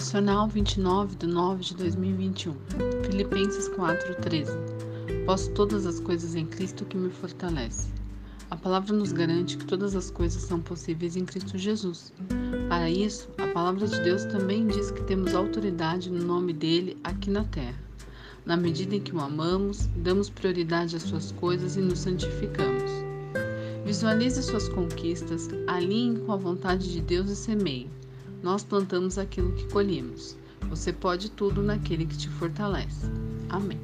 Devocional 29 de 9 de 2021. Filipenses 4:13. Posso todas as coisas em Cristo que me fortalece. A palavra nos garante que todas as coisas são possíveis em Cristo Jesus. Para isso, a palavra de Deus também diz que temos autoridade no nome dele aqui na terra. Na medida em que o amamos, damos prioridade às suas coisas e nos santificamos. Visualize suas conquistas, alinhe com a vontade de Deus e semeie nós plantamos aquilo que colhemos. Você pode tudo naquele que te fortalece. Amém.